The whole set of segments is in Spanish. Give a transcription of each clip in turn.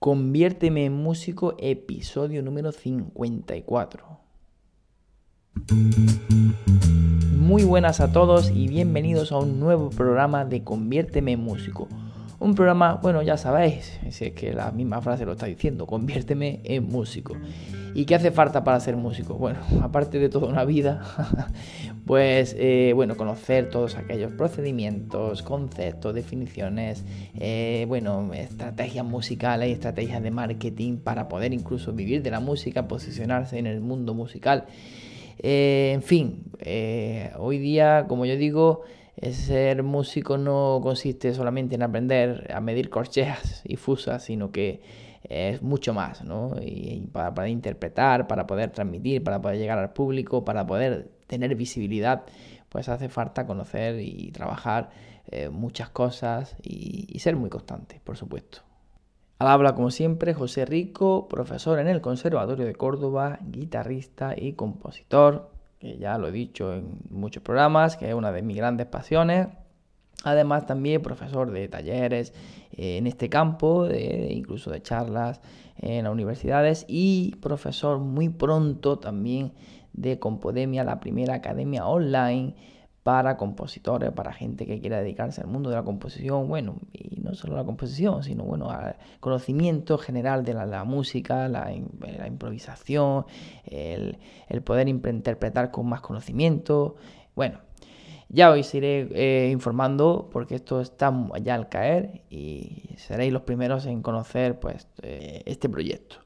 Conviérteme en músico, episodio número 54. Muy buenas a todos y bienvenidos a un nuevo programa de Conviérteme en músico. Un programa, bueno, ya sabéis, es que la misma frase lo está diciendo, conviérteme en músico. ¿Y qué hace falta para ser músico? Bueno, aparte de toda una vida, pues eh, bueno, conocer todos aquellos procedimientos, conceptos, definiciones, eh, bueno, estrategias musicales y estrategias de marketing para poder incluso vivir de la música, posicionarse en el mundo musical. Eh, en fin, hoy día, como yo digo, ser músico no consiste solamente en aprender a medir corcheas y fusas, sino que es mucho más, ¿no? Y, para poder interpretar, para poder transmitir, para poder llegar al público, para poder tener visibilidad, pues hace falta conocer y trabajar eh, muchas cosas y, ser muy constante, por supuesto. Al habla, como siempre, José Rico, profesor en el Conservatorio de Córdoba, guitarrista y compositor, que ya lo he dicho en muchos programas, que es una de mis grandes pasiones. Además también profesor de talleres eh, en este campo, de, incluso de charlas en las universidades y profesor muy pronto también de Compodemia, la primera academia online para compositores, para gente que quiera dedicarse al mundo de la composición, bueno, y no solo la composición, sino bueno, al conocimiento general de la, música, la, improvisación, el, poder interpretar con más conocimiento, bueno, ya os iré eh, informando porque esto está ya al caer y seréis los primeros en conocer pues eh, este proyecto.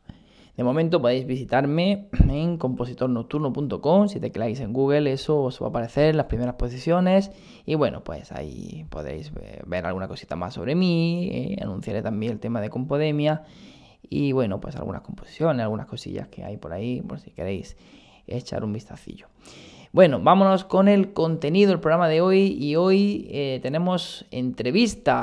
De momento podéis visitarme en compositornocturno.com. Si tecláis en Google, eso os va a aparecer en las primeras posiciones. Y bueno, pues ahí podéis ver alguna cosita más sobre mí. Eh, anunciaré también el tema de Compodemia. Y bueno, pues algunas composiciones, algunas cosillas que hay por ahí, por si queréis echar un vistacillo. Bueno, vámonos con el contenido del programa de hoy. Y hoy eh, tenemos entrevista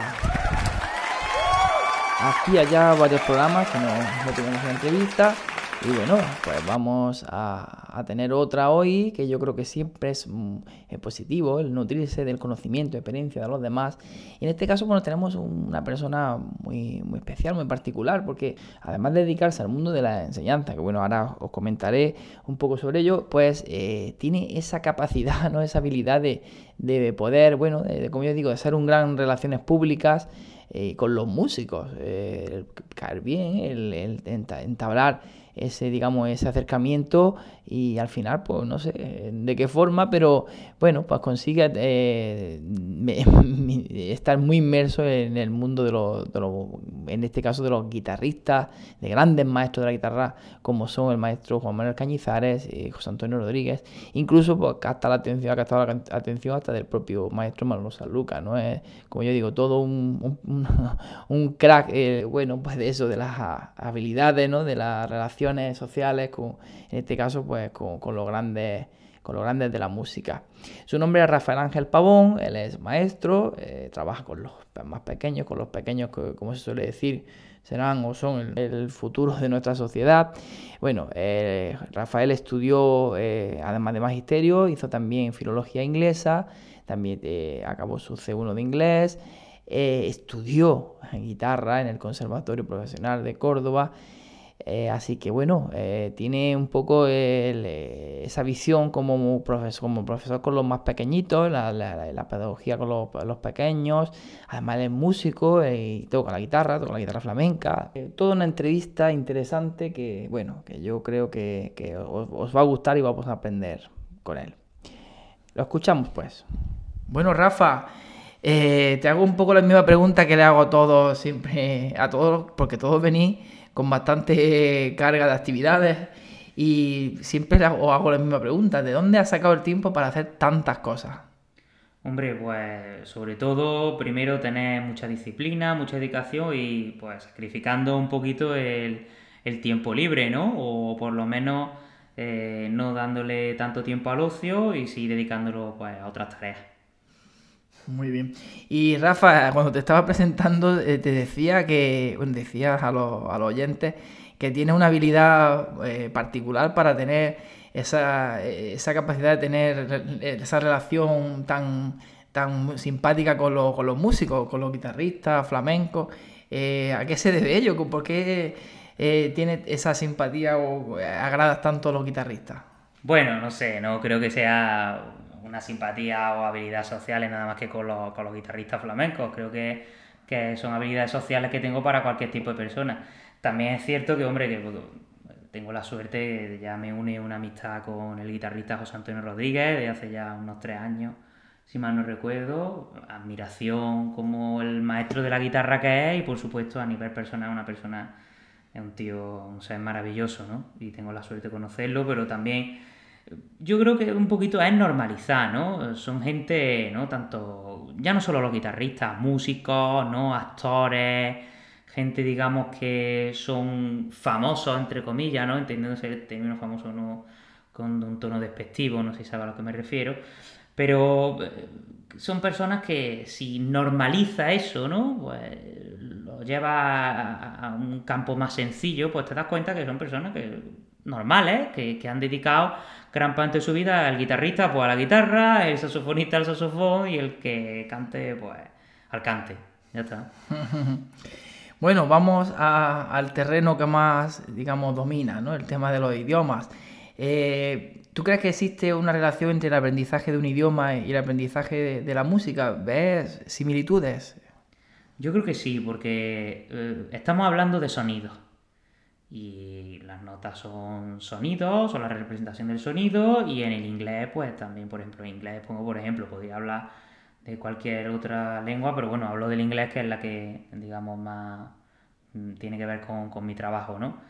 hacía ya varios programas que no, teníamos una entrevista. Y bueno, pues vamos a, tener otra hoy, que yo creo que siempre es, mm, positivo, el nutrirse del conocimiento, experiencia de los demás. Y en este caso, bueno, tenemos una persona muy, muy especial, muy particular, porque además de dedicarse al mundo de la enseñanza, que bueno, ahora os comentaré un poco sobre ello, pues eh, tiene esa capacidad, ¿no? esa habilidad de, de poder, bueno, de, como yo digo, de ser un gran relaciones públicas. Eh, con los músicos, eh, caer bien, el, entablar ese, digamos, ese acercamiento y al final, pues no sé de qué forma, pero bueno, pues consigue eh, estar muy inmerso en el mundo de los, en este caso, de los guitarristas, de grandes maestros de la guitarra, como son el maestro Juan Manuel Cañizares, y José Antonio Rodríguez, incluso pues hasta la atención, ha la atención hasta del propio maestro Manuel Sanluca, ¿no? Es, como yo digo, todo un, un, crack, eh, bueno, pues de eso, de las habilidades, ¿no? De las sociales, con, en este caso, pues pues, con, los grandes con los grandes de la música. Su nombre es Rafael Ángel Pavón, él es maestro, eh, trabaja con los más pequeños, con los pequeños que, como se suele decir, serán o son el, futuro de nuestra sociedad. Bueno, eh, Rafael estudió, eh, además de magisterio, hizo también filología inglesa, también acabó su C1 de inglés, estudió guitarra en el Conservatorio Profesional de Córdoba eh, así que bueno, eh, tiene un poco eh, esa visión como profesor, como profesor con los más pequeñitos, la, pedagogía con los, pequeños, además es músico y toca la guitarra, toca la guitarra flamenca. toda una entrevista interesante que bueno, que yo creo que, os, va a gustar y vamos a aprender con él. Lo escuchamos pues. Bueno, Rafa, te hago un poco la misma pregunta que le hago a todos siempre, a todos, porque todos venís con bastante carga de actividades y siempre os hago la misma pregunta, ¿de dónde has sacado el tiempo para hacer tantas cosas? Hombre, pues sobre todo primero tener mucha disciplina, mucha dedicación y pues sacrificando un poquito el, tiempo libre, ¿no? O por lo menos eh, no dándole tanto tiempo al ocio y sí dedicándolo pues, a otras tareas. Muy bien. Y Rafa, cuando te estaba presentando, eh, te decía que, bueno, decías a los, a los oyentes que tienes una habilidad eh, particular para tener esa, esa, capacidad de tener esa relación tan, tan simpática con los, con los músicos, con los guitarristas, flamencos. Eh, ¿A qué se debe ello? ¿Por qué eh, tiene esa simpatía o agrada tanto a los guitarristas? Bueno, no sé, no creo que sea una simpatía o habilidades sociales nada más que con los, con los guitarristas flamencos. Creo que, que, son habilidades sociales que tengo para cualquier tipo de persona. También es cierto que, hombre, que tengo la suerte, ya me une una amistad con el guitarrista José Antonio Rodríguez de hace ya unos tres años, si mal no recuerdo. Admiración como el maestro de la guitarra que es y, por supuesto, a nivel personal, una persona, es un tío, un maravilloso, ¿no? Y tengo la suerte de conocerlo, pero también yo creo que un poquito es normalizar, ¿no? Son gente, ¿no? Tanto, ya no solo los guitarristas, músicos, ¿no? Actores, gente, digamos, que son famosos, entre comillas, ¿no? Entendiéndose el término famoso no con un tono despectivo, no sé si sabe a lo que me refiero, pero eh, son personas que si normaliza eso, ¿no? Pues lo lleva a, un campo más sencillo, pues te das cuenta que son personas que normales, que, que han dedicado gran parte de su vida al guitarrista, pues a la guitarra, el saxofonista al saxofón y el que cante, pues al cante. Ya está. bueno, vamos al terreno que más, digamos, domina, ¿no? El tema de los idiomas. Eh, ¿Tú crees que existe una relación entre el aprendizaje de un idioma y el aprendizaje de, la música? ¿Ves similitudes? Yo creo que sí, porque eh, estamos hablando de sonidos y las notas son sonidos, son la representación del sonido y en el inglés pues también, por ejemplo, en inglés pongo por ejemplo, podría hablar de cualquier otra lengua, pero bueno, hablo del inglés que es la que digamos más mm, tiene que ver con, con mi trabajo, ¿no?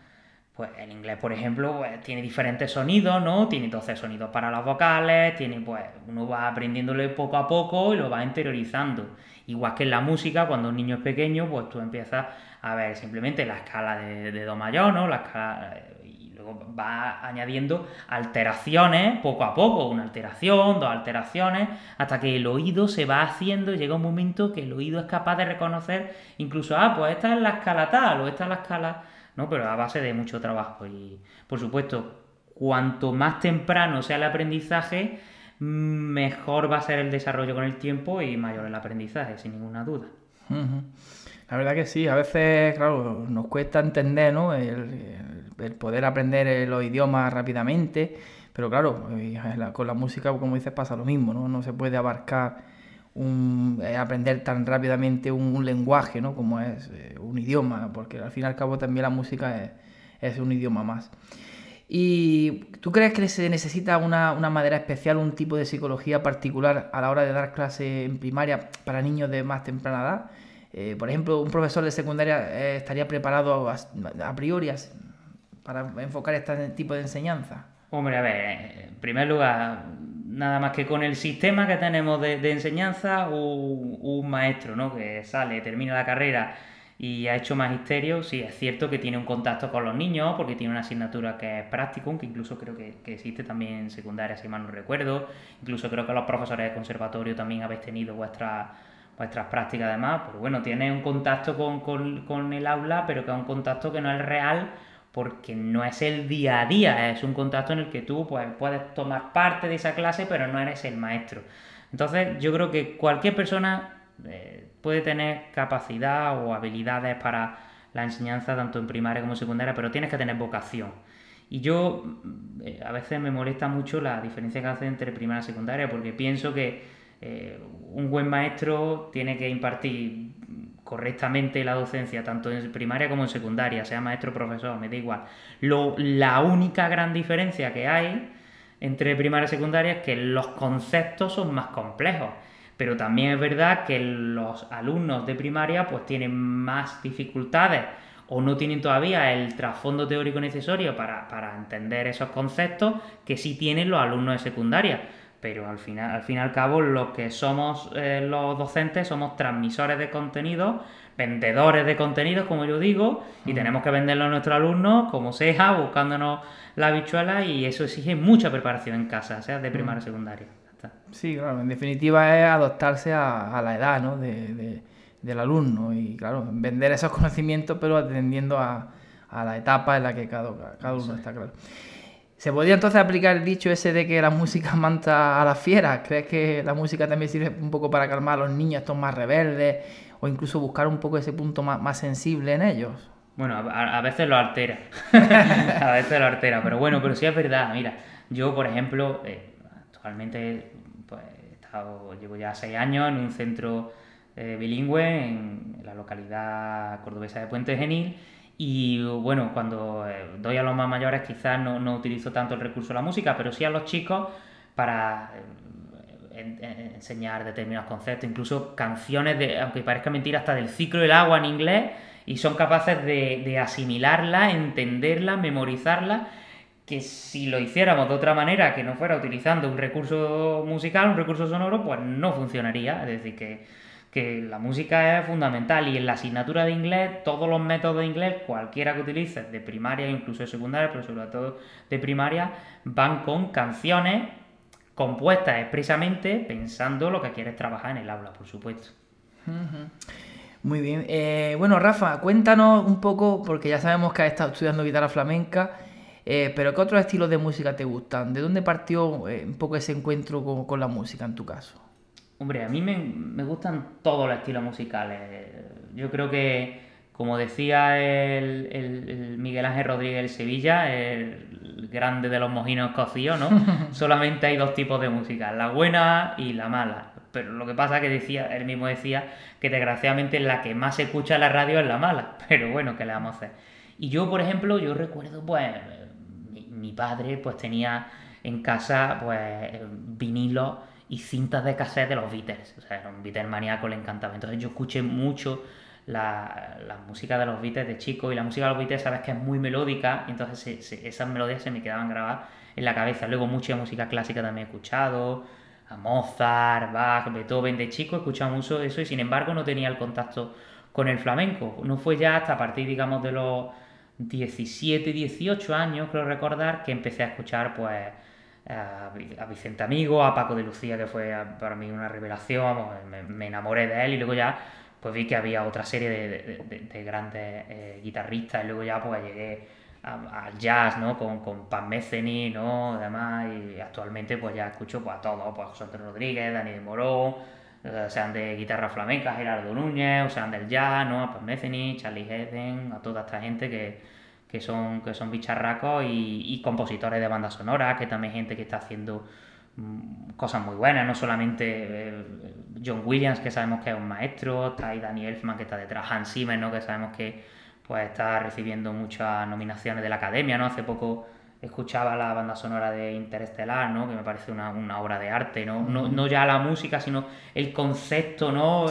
Pues el inglés, por ejemplo, pues, tiene diferentes sonidos, ¿no? Tiene entonces sonidos para las vocales, tiene, pues, uno va aprendiéndole poco a poco y lo va interiorizando. Igual que en la música, cuando un niño es pequeño, pues tú empiezas a ver simplemente la escala de, do mayor, ¿no? La escala, y luego va añadiendo alteraciones poco a poco, una alteración, dos alteraciones, hasta que el oído se va haciendo, llega un momento que el oído es capaz de reconocer incluso, ah, pues esta es la escala tal o esta es la escala, ¿no? Pero a base de mucho trabajo y, por supuesto, cuanto más temprano sea el aprendizaje, mejor va a ser el desarrollo con el tiempo y mayor el aprendizaje, sin ninguna duda. La verdad que sí, a veces, claro, nos cuesta entender, ¿no? El, poder aprender los idiomas rápidamente, pero claro, con la música, como dices, pasa lo mismo, ¿no? No se puede abarcar eh, aprender tan rápidamente un, lenguaje, ¿no? Como es eh, un idioma, porque al fin y al cabo también la música es un idioma más. ¿Y tú crees que se necesita una, una, manera especial, un tipo de psicología particular a la hora de dar clase en primaria para niños de más temprana edad? Eh, por ejemplo, un profesor de secundaria eh, estaría preparado a, priori para enfocar este tipo de enseñanza. Hombre, a ver, en primer lugar, nada más que con el sistema que tenemos de, enseñanza, un, maestro ¿no? que sale, termina la carrera y ha hecho magisterio, sí, es cierto que tiene un contacto con los niños, porque tiene una asignatura que es práctico, que incluso creo que, que, existe también en secundaria, si mal no recuerdo. Incluso creo que los profesores de conservatorio también habéis tenido vuestra vuestras prácticas además, pues bueno, tienes un contacto con, el aula, pero que es un contacto que no es real porque no es el día a día, es un contacto en el que tú pues, puedes tomar parte de esa clase, pero no eres el maestro. Entonces yo creo que cualquier persona eh, puede tener capacidad o habilidades para la enseñanza tanto en primaria como en secundaria, pero tienes que tener vocación. Y yo eh, a veces me molesta mucho la diferencia que hace entre primaria y secundaria, porque pienso que eh, un buen maestro tiene que impartir correctamente la docencia, tanto en primaria como en secundaria, sea maestro o profesor, me da igual. Lo, la única gran diferencia que hay entre primaria y secundaria es que los conceptos son más complejos. Pero también es verdad que los alumnos de primaria pues tienen más dificultades o no tienen todavía el trasfondo teórico necesario para, para entender esos conceptos que sí tienen los alumnos de secundaria. Pero al final, al fin y al cabo, lo que somos eh, los docentes somos transmisores de contenido, vendedores de contenidos, como yo digo, y tenemos que venderlo a nuestros alumnos, como sea, buscándonos la habichuela, y eso exige mucha preparación en casa, sea de primaria o secundaria. Sí, claro, en definitiva es adaptarse a, la edad ¿no? de, del alumno y, claro, vender esos conocimientos, pero atendiendo a, a la etapa en la que cada, cada uno está, claro. ¿Se podría entonces aplicar el dicho ese de que la música manta a las fieras? ¿Crees que la música también sirve un poco para calmar a los niños, estos más rebeldes? o incluso buscar un poco ese punto más, sensible en ellos. Bueno, a, veces lo altera, a veces lo altera, pero bueno, pero sí es verdad, mira, yo por ejemplo, eh, actualmente pues, he estado, llevo ya seis años en un centro eh, bilingüe en la localidad cordobesa de Puente Genil y bueno, cuando eh, doy a los más mayores quizás no, no, utilizo tanto el recurso de la música, pero sí a los chicos para eh, enseñar determinados conceptos, incluso canciones, de, aunque parezca mentira, hasta del ciclo del agua en inglés, y son capaces de, de asimilarla, entenderla, memorizarla, que si lo hiciéramos de otra manera, que no fuera utilizando un recurso musical, un recurso sonoro, pues no funcionaría. Es decir, que que la música es fundamental y en la asignatura de inglés, todos los métodos de inglés, cualquiera que utilices, de primaria, incluso de secundaria, pero sobre todo de primaria, van con canciones compuestas expresamente pensando lo que quieres trabajar en el aula, por supuesto. Muy bien. Eh, bueno, Rafa, cuéntanos un poco, porque ya sabemos que has estado estudiando guitarra flamenca, eh, pero ¿qué otros estilos de música te gustan? ¿De dónde partió eh, un poco ese encuentro con la música en tu caso? Hombre, a mí me, gustan todos los estilos musicales. Yo creo que, como decía el, Miguel Ángel Rodríguez del Sevilla, el grande de los mojinos cocidos, ¿no? Solamente hay dos tipos de música, la buena y la mala. Pero lo que pasa es que decía, él mismo decía que desgraciadamente la que más se escucha en la radio es la mala. Pero bueno, ¿qué le vamos a hacer? Y yo, por ejemplo, yo recuerdo, pues, mi, padre pues tenía en casa, pues, vinilos y cintas de cassette de los Beatles. O sea, era un Beatles maníaco, le encantaba. Entonces yo escuché mucho la, música de los Beatles de chico y la música de los Beatles sabes que es muy melódica y entonces esas melodías se me quedaban grabadas en la cabeza. Luego mucha música clásica también he escuchado, a Mozart, Bach, Beethoven. De chico he escuchado mucho eso y sin embargo no tenía el contacto con el flamenco. No fue ya hasta a partir, digamos, de los 17, 18 años, creo recordar, que empecé a escuchar pues a Vicente Amigo, a Paco de Lucía, que fue para mí una revelación, me, enamoré de él y luego ya pues vi que había otra serie de, grandes eh, guitarristas y luego ya pues llegué al jazz, ¿no? Con, con Pan Meceni, ¿no? Además, y actualmente pues ya escucho pues, a todos, pues José Rodríguez, Dani de Morón, sean de guitarra flamenca, Gerardo Núñez, o sean del jazz, ¿no? A Pan Meceni, Charlie Hedden, a toda esta gente que, que son, que son bicharracos y, compositores de bandas sonoras, que también gente que está haciendo mm, cosas muy buenas, no solamente eh, John Williams, que sabemos que es un maestro, está ahí Danny Elfman, que está detrás, Hans Zimmer, ¿no? que sabemos que pues, está recibiendo muchas nominaciones de la academia, ¿no? Hace poco escuchaba la banda sonora de Interestelar, ¿no? Que me parece una, obra de arte, ¿no? ¿no? ya la música, sino el concepto, ¿no?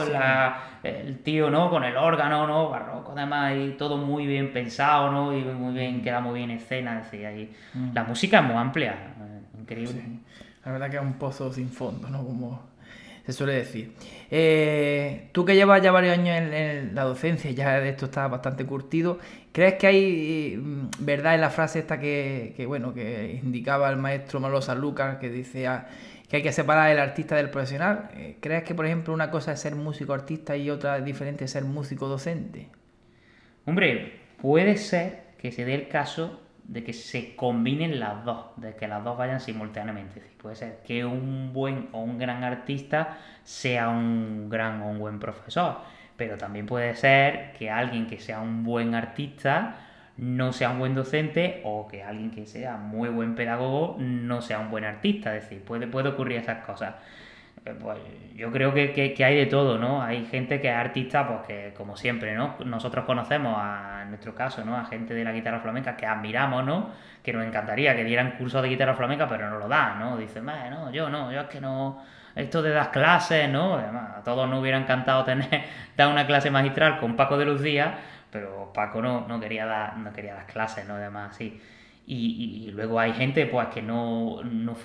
el tío, ¿no? Con el órgano, ¿no? Barroco, además, y todo muy bien pensado, ¿no? Y muy bien, queda muy bien escena, decía, y la música es muy amplia, eh, increíble. La verdad que es un pozo sin fondo, ¿no? Como se suele decir. Eh, tú que llevas ya varios años en, la docencia, ya de esto estás bastante curtido, ¿crees que hay mm, verdad en la frase esta que, bueno, que indicaba el maestro Manolo Sanlúcar, que decía que hay que separar el artista del profesional? Eh, ¿Crees que, por ejemplo, una cosa es ser músico artista y otra es diferente ser músico docente? Hombre, puede ser que se dé el caso de que se combinen las dos, de que las dos vayan simultáneamente. puede ser que un buen o un gran artista sea un gran o un buen profesor, pero también puede ser que alguien que sea un buen artista no sea un buen docente o que alguien que sea muy buen pedagogo no sea un buen artista. Es decir, puede, puede ocurrir esas cosas. Eh, pues yo creo que, hay de todo, ¿no? Hay gente que es artista, pues que como siempre, ¿no? Nosotros conocemos, a, en nuestro caso, ¿no? A gente de la guitarra flamenca que admiramos, ¿no? Que nos encantaría que dieran cursos de guitarra flamenca, pero no lo dan, ¿no? Dicen, no, yo no, yo es que no... Esto de dar clases, ¿no? Además, a todos nos hubiera encantado tener, dar una clase magistral con Paco de Lucía, pero Paco no, no, quería, dar, no quería dar clases, ¿no? Además, sí. Y, luego hay gente pues que no, no,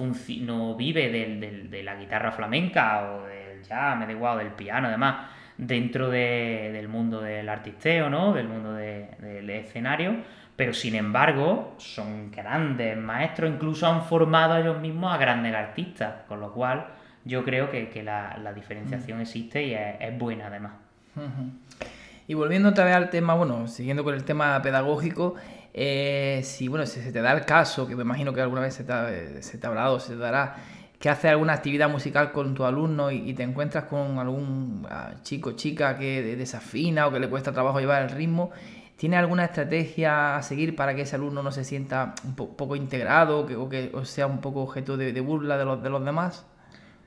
no vive de la guitarra flamenca o del jazz, me da igual, del piano, además, dentro del mundo del artisteo, ¿no? Del mundo del escenario, pero sin embargo son grandes maestros, incluso han formado ellos mismos a grandes artistas, con lo cual yo creo que, la, diferenciación mm. existe y es, buena además. Y volviendo otra vez al tema, bueno, siguiendo con el tema pedagógico, eh, si, bueno, si se te da el caso, que me imagino que alguna vez se te, ha, se ha hablado, se te dará, que haces alguna actividad musical con tu alumno y, te encuentras con algún ah, chico chica que desafina o que le cuesta trabajo llevar el ritmo, ¿tiene alguna estrategia a seguir para que ese alumno no se sienta un poco integrado o que sea un poco objeto de, burla de los, de los demás?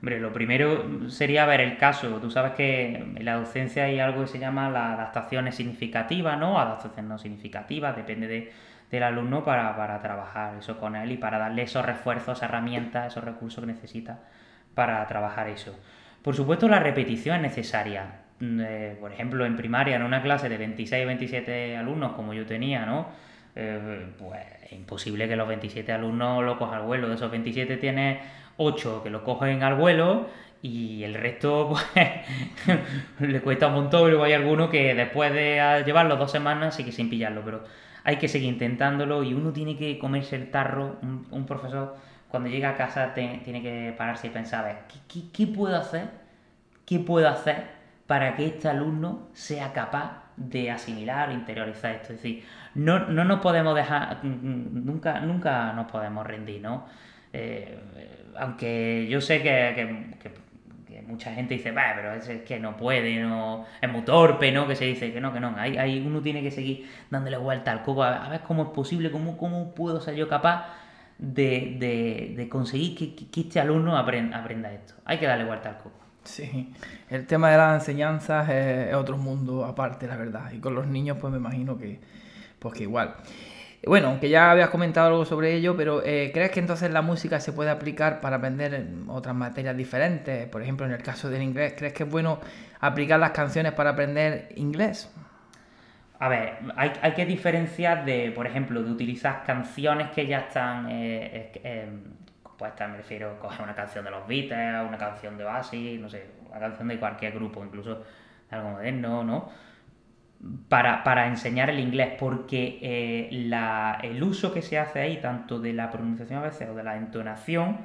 Hombre, lo primero sería ver el caso. Tú sabes que en la docencia hay algo que se llama la adaptación significativa, ¿no? Adaptación no significativa, depende de del alumno para, para, trabajar eso con él y para darle esos refuerzos, herramientas, esos recursos que necesita para trabajar eso. Por supuesto, la repetición es necesaria. Mm, eh, por ejemplo, en primaria, en una clase de 26 27 alumnos, como yo tenía, ¿no? Eh, pues es imposible que los 27 alumnos lo cojan al vuelo. De esos 27 tiene 8 que lo cogen al vuelo y el resto pues le cuesta un montón y luego hay alguno que después de llevarlo dos semanas sigue sin pillarlo, pero hay que seguir intentándolo y uno tiene que comerse el tarro, un, profesor cuando llega a casa tiene que pararse y pensar, ver, ¿qué, puedo hacer? ¿Qué puedo hacer para que este alumno sea capaz de asimilar, interiorizar esto? Es decir, no, no nos podemos dejar, nunca, nunca nos podemos rendir, ¿no? Eh, aunque yo sé que mucha gente dice, pero es que no puede, no es muy torpe, ¿no? Que se dice que no, que no. Ahí, uno tiene que seguir dándole vuelta al coco a, ver cómo es posible, cómo, cómo puedo ser yo capaz de, conseguir que, este alumno aprenda, aprenda esto. Hay que darle vuelta al coco. Sí, el tema de las enseñanzas es, otro mundo aparte, la verdad. Y con los niños, pues me imagino que, pues que igual. Bueno, aunque ya habías comentado algo sobre ello, pero eh, ¿crees que entonces la música se puede aplicar para aprender otras materias diferentes? Por ejemplo, en el caso del inglés, ¿crees que es bueno aplicar las canciones para aprender inglés? A ver, hay, que diferenciar de, por ejemplo, de utilizar canciones que ya están eh, eh, me refiero, a coger una canción de los Beatles, una canción de Oasis, no sé, una canción de cualquier grupo, incluso de algo moderno, ¿no? Para, enseñar el inglés, porque eh, el uso que se hace ahí, tanto de la pronunciación a veces o de la entonación,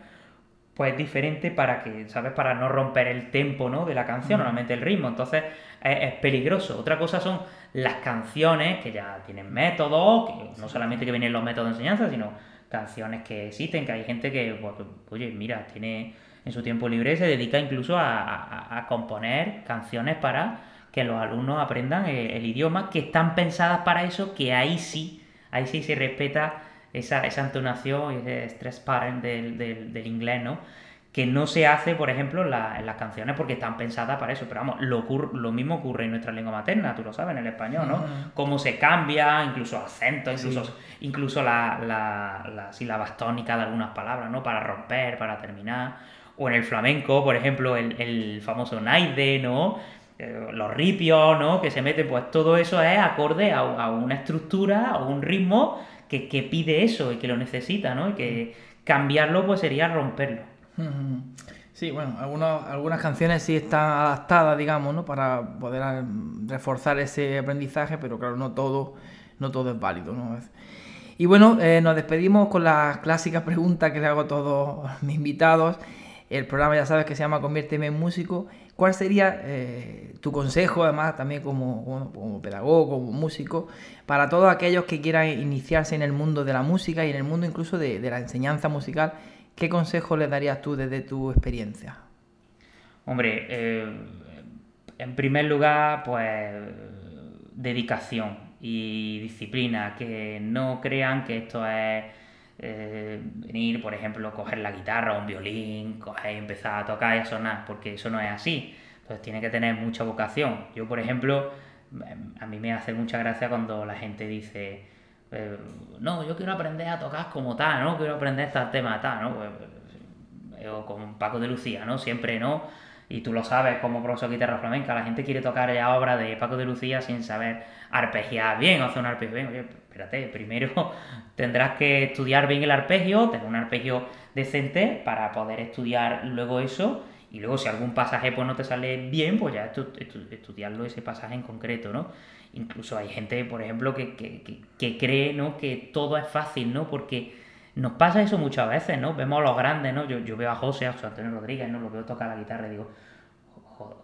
pues es diferente para que, ¿sabes? Para no romper el tempo, ¿no? De la canción, normalmente el ritmo. Entonces es, peligroso. Otra cosa son las canciones que ya tienen métodos, que no solamente que vienen los métodos de enseñanza, sino canciones que existen, que hay gente que, pues, oye, mira, tiene en su tiempo libre se dedica incluso a componer canciones para que los alumnos aprendan el, idioma, que están pensadas para eso, que ahí sí, ahí sí se respeta esa, esa entonación y ese stress parent del, del, inglés, ¿no? Que no se hace, por ejemplo, en, las canciones porque están pensadas para eso. Pero vamos, lo, lo, mismo ocurre en nuestra lengua materna, tú lo sabes, en el español, ¿no? Cómo se cambia, incluso acento, incluso, incluso la, la, la sílabas tónicas de algunas palabras, ¿no? Para romper, para terminar. O en el flamenco, por ejemplo, el, el famoso naide, ¿no? Eh, los ripios, ¿no? Que se meten, pues todo eso es acorde a, una estructura o un ritmo que, pide eso y que lo necesita, ¿no? Y que cambiarlo pues sería romperlo. Sí, bueno, algunas, algunas canciones sí están adaptadas, digamos, ¿no? Para poder eh, reforzar ese aprendizaje, pero claro, no todo, no todo es válido, ¿no? Y bueno, eh, nos despedimos con las clásicas preguntas que le hago a todos mis invitados. El programa ya sabes que se llama Conviérteme en músico ¿Cuál sería eh, tu consejo, además, también como, pedagogo, como músico, para todos aquellos que quieran iniciarse en el mundo de la música y en el mundo incluso de, la enseñanza musical? ¿Qué consejo les darías tú desde tu experiencia? Hombre, eh, en primer lugar, pues dedicación y disciplina, que no crean que esto es eh, venir, por ejemplo, coger la guitarra o un violín, coger y empezar a tocar y a sonar, porque eso no es así. Entonces tiene que tener mucha vocación. Yo, por ejemplo, a mí me hace mucha gracia cuando la gente dice, eh, no, yo quiero aprender a tocar como tal, ¿no? Quiero aprender este tema tal, ¿no? Pues, eh, o con Paco de Lucía, ¿no? Siempre, ¿no? Y tú lo sabes como profesor de guitarra flamenca, la gente quiere tocar ya obra de Paco de Lucía sin saber arpegiar bien o hacer un arpegio bien. Oye, espérate, primero tendrás que estudiar bien el arpegio, tener un arpegio decente para poder estudiar luego eso. Y luego si algún pasaje pues no te sale bien, pues ya estudiarlo ese pasaje en concreto, ¿no? Incluso hay gente, por ejemplo, que, que, cree, ¿no? Que todo es fácil, ¿no? Porque nos pasa eso muchas veces, ¿no? Vemos a los grandes, ¿no? Yo, yo veo a José, a José Antonio Rodríguez, ¿no? Lo veo tocar la guitarra y digo,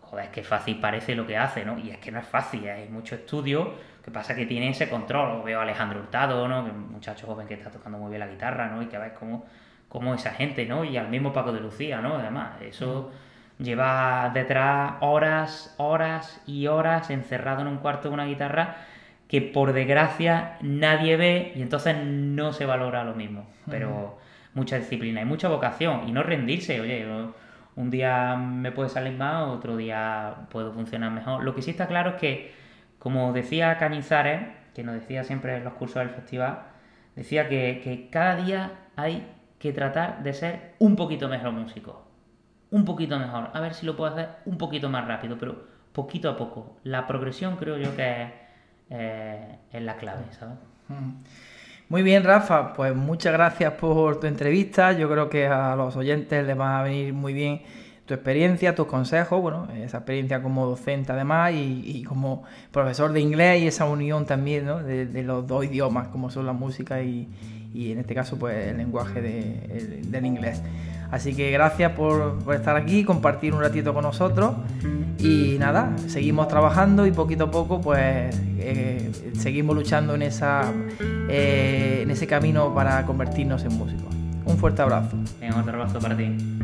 joder, es que fácil parece lo que hace, ¿no? Y es que no es fácil, hay mucho estudio, que pasa que tiene ese control. veo a Alejandro Hurtado, ¿no? Que es un muchacho joven que está tocando muy bien la guitarra, ¿no? Y que ves cómo como esa gente, ¿no? Y al mismo Paco de Lucía, ¿no? Además, eso lleva detrás horas, horas y horas encerrado en un cuarto con una guitarra que por desgracia nadie ve y entonces no se valora lo mismo. Pero mucha disciplina y mucha vocación y no rendirse, oye, un día me puede salir más, otro día puedo funcionar mejor. Lo que sí está claro es que, como decía Cañizares, que nos decía siempre en los cursos del festival, decía que, que cada día hay que tratar de ser un poquito mejor músico. Un poquito mejor. A ver si lo puedo hacer un poquito más rápido, pero poquito a poco. La progresión creo yo que es, eh, la clave, ¿sabes? Mm. Muy bien, Rafa, pues muchas gracias por tu entrevista. Yo creo que a los oyentes les va a venir muy bien tu experiencia, tus consejos, bueno, esa experiencia como docente además y, como profesor de inglés y esa unión también ¿no? de, los dos idiomas como son la música y, y en este caso pues el lenguaje del inglés. Así que gracias por, estar aquí, compartir un ratito con nosotros y nada, seguimos trabajando y poquito a poco pues eh, seguimos luchando en, esa, eh, en ese camino para convertirnos en músicos. Un fuerte abrazo. otro abrazo para ti.